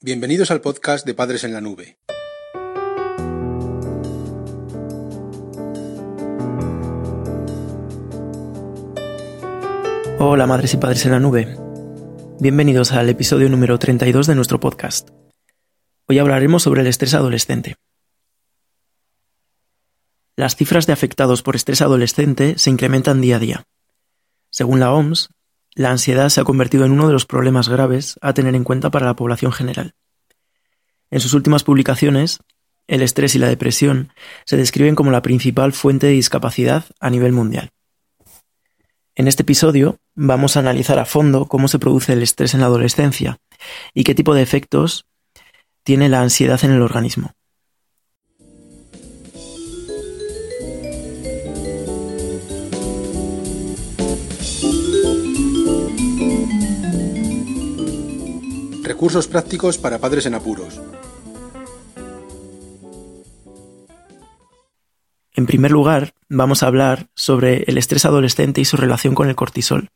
Bienvenidos al podcast de Padres en la Nube. Hola madres y padres en la nube. Bienvenidos al episodio número 32 de nuestro podcast. Hoy hablaremos sobre el estrés adolescente. Las cifras de afectados por estrés adolescente se incrementan día a día. Según la OMS, la ansiedad se ha convertido en uno de los problemas graves a tener en cuenta para la población general. En sus últimas publicaciones, el estrés y la depresión se describen como la principal fuente de discapacidad a nivel mundial. En este episodio vamos a analizar a fondo cómo se produce el estrés en la adolescencia y qué tipo de efectos tiene la ansiedad en el organismo. Recursos prácticos para padres en apuros. En primer lugar, vamos a hablar sobre el estrés adolescente y su relación con el cortisol.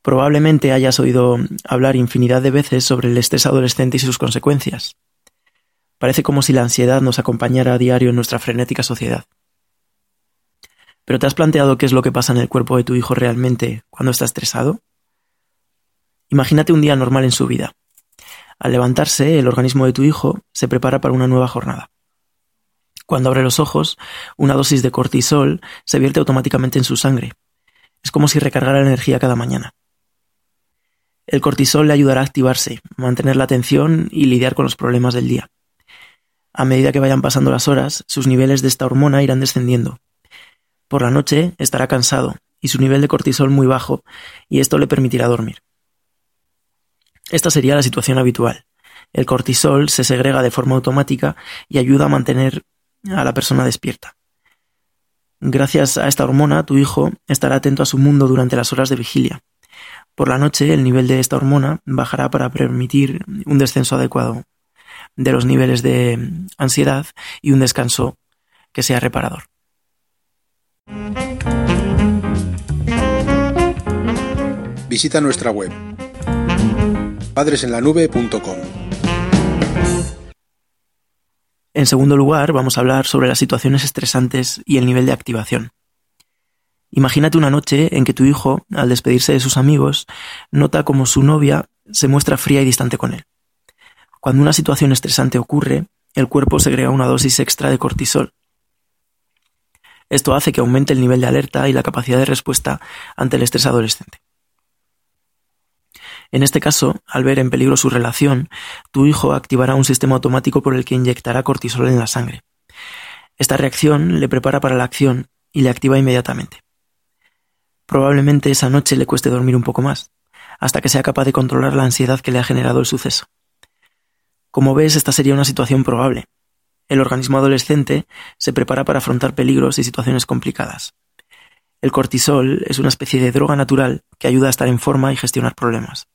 Probablemente hayas oído hablar infinidad de veces sobre el estrés adolescente y sus consecuencias. Parece como si la ansiedad nos acompañara a diario en nuestra frenética sociedad. ¿Pero te has planteado qué es lo que pasa en el cuerpo de tu hijo realmente cuando está estresado? Imagínate un día normal en su vida. Al levantarse, el organismo de tu hijo se prepara para una nueva jornada. Cuando abre los ojos, una dosis de cortisol se vierte automáticamente en su sangre. Es como si recargara energía cada mañana. El cortisol le ayudará a activarse, mantener la atención y lidiar con los problemas del día. A medida que vayan pasando las horas, sus niveles de esta hormona irán descendiendo. Por la noche estará cansado y su nivel de cortisol muy bajo, y esto le permitirá dormir. Esta sería la situación habitual. El cortisol se segrega de forma automática y ayuda a mantener a la persona despierta. Gracias a esta hormona, tu hijo estará atento a su mundo durante las horas de vigilia. Por la noche, el nivel de esta hormona bajará para permitir un descenso adecuado de los niveles de ansiedad y un descanso que sea reparador. Visita nuestra web padresenlanube.com. En segundo lugar, vamos a hablar sobre las situaciones estresantes y el nivel de activación. Imagínate una noche en que tu hijo, al despedirse de sus amigos, nota como su novia se muestra fría y distante con él. Cuando una situación estresante ocurre, el cuerpo segrega una dosis extra de cortisol. Esto hace que aumente el nivel de alerta y la capacidad de respuesta ante el estrés adolescente. En este caso, al ver en peligro su relación, tu hijo activará un sistema automático por el que inyectará cortisol en la sangre. Esta reacción le prepara para la acción y le activa inmediatamente. Probablemente esa noche le cueste dormir un poco más, hasta que sea capaz de controlar la ansiedad que le ha generado el suceso. Como ves, esta sería una situación probable. El organismo adolescente se prepara para afrontar peligros y situaciones complicadas. El cortisol es una especie de droga natural que ayuda a estar en forma y gestionar problemas.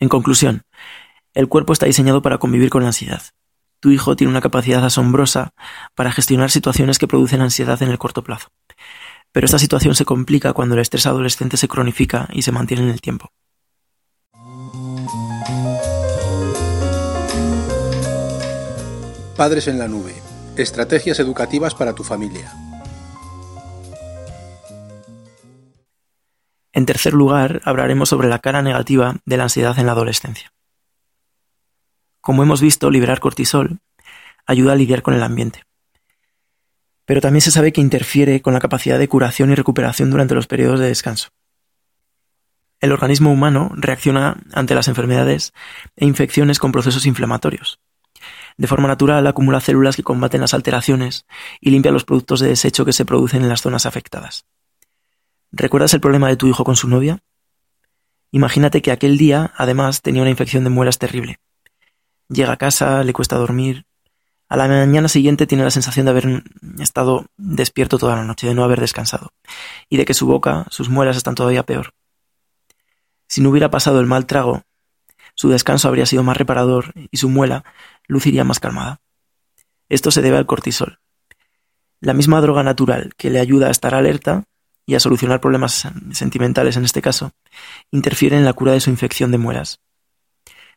En conclusión, el cuerpo está diseñado para convivir con la ansiedad. Tu hijo tiene una capacidad asombrosa para gestionar situaciones que producen ansiedad en el corto plazo. Pero esta situación se complica cuando el estrés adolescente se cronifica y se mantiene en el tiempo. Padres en la nube. Estrategias educativas para tu familia. En tercer lugar, hablaremos sobre la cara negativa de la ansiedad en la adolescencia. Como hemos visto, liberar cortisol ayuda a lidiar con el ambiente. Pero también se sabe que interfiere con la capacidad de curación y recuperación durante los periodos de descanso. El organismo humano reacciona ante las enfermedades e infecciones con procesos inflamatorios. De forma natural acumula células que combaten las alteraciones y limpia los productos de desecho que se producen en las zonas afectadas. ¿Recuerdas el problema de tu hijo con su novia? Imagínate que aquel día, además, tenía una infección de muelas terrible. Llega a casa, le cuesta dormir. A la mañana siguiente tiene la sensación de haber estado despierto toda la noche, de no haber descansado, y de que su boca, sus muelas están todavía peor. Si no hubiera pasado el mal trago, su descanso habría sido más reparador y su muela luciría más calmada. Esto se debe al cortisol. La misma droga natural que le ayuda a estar alerta y a solucionar problemas sentimentales en este caso, interfiere en la cura de su infección de muelas.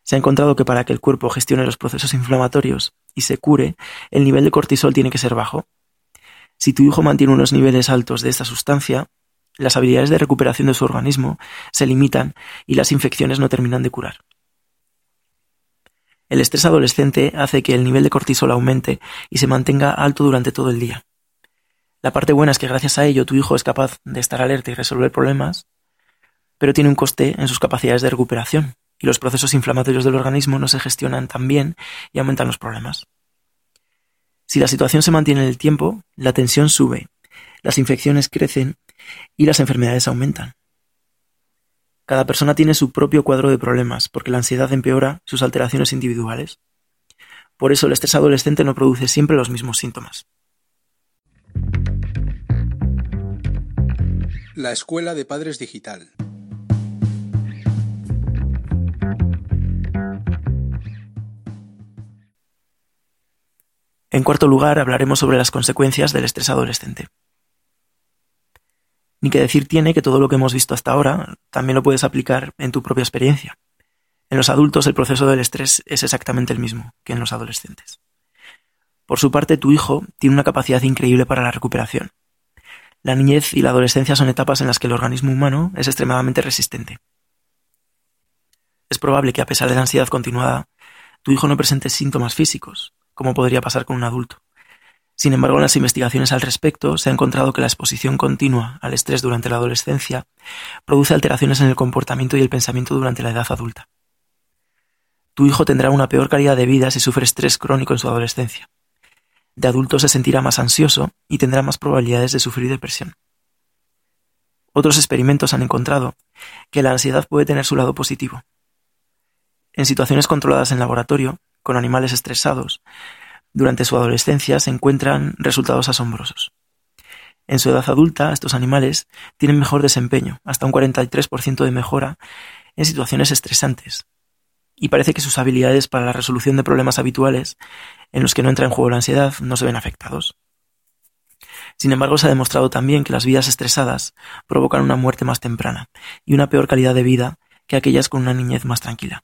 Se ha encontrado que para que el cuerpo gestione los procesos inflamatorios y se cure, el nivel de cortisol tiene que ser bajo. Si tu hijo mantiene unos niveles altos de esta sustancia, las habilidades de recuperación de su organismo se limitan y las infecciones no terminan de curar. El estrés adolescente hace que el nivel de cortisol aumente y se mantenga alto durante todo el día. La parte buena es que gracias a ello tu hijo es capaz de estar alerta y resolver problemas, pero tiene un coste en sus capacidades de recuperación y los procesos inflamatorios del organismo no se gestionan tan bien y aumentan los problemas. Si la situación se mantiene en el tiempo, la tensión sube, las infecciones crecen y las enfermedades aumentan. Cada persona tiene su propio cuadro de problemas, porque la ansiedad empeora sus alteraciones individuales. Por eso el estrés adolescente no produce siempre los mismos síntomas. La Escuela de Padres Digital. En cuarto lugar, hablaremos sobre las consecuencias del estrés adolescente. Ni que decir tiene que todo lo que hemos visto hasta ahora también lo puedes aplicar en tu propia experiencia. En los adultos el proceso del estrés es exactamente el mismo que en los adolescentes. Por su parte, tu hijo tiene una capacidad increíble para la recuperación. La niñez y la adolescencia son etapas en las que el organismo humano es extremadamente resistente. Es probable que a pesar de la ansiedad continuada, tu hijo no presente síntomas físicos, como podría pasar con un adulto. Sin embargo, en las investigaciones al respecto se ha encontrado que la exposición continua al estrés durante la adolescencia produce alteraciones en el comportamiento y el pensamiento durante la edad adulta. Tu hijo tendrá una peor calidad de vida si sufre estrés crónico en su adolescencia. De adulto se sentirá más ansioso y tendrá más probabilidades de sufrir depresión. Otros experimentos han encontrado que la ansiedad puede tener su lado positivo. En situaciones controladas en laboratorio, con animales estresados, durante su adolescencia se encuentran resultados asombrosos. En su edad adulta, estos animales tienen mejor desempeño, hasta un 43% de mejora en situaciones estresantes. Y parece que sus habilidades para la resolución de problemas habituales, en los que no entra en juego la ansiedad, no se ven afectados. Sin embargo, se ha demostrado también que las vidas estresadas provocan una muerte más temprana y una peor calidad de vida que aquellas con una niñez más tranquila.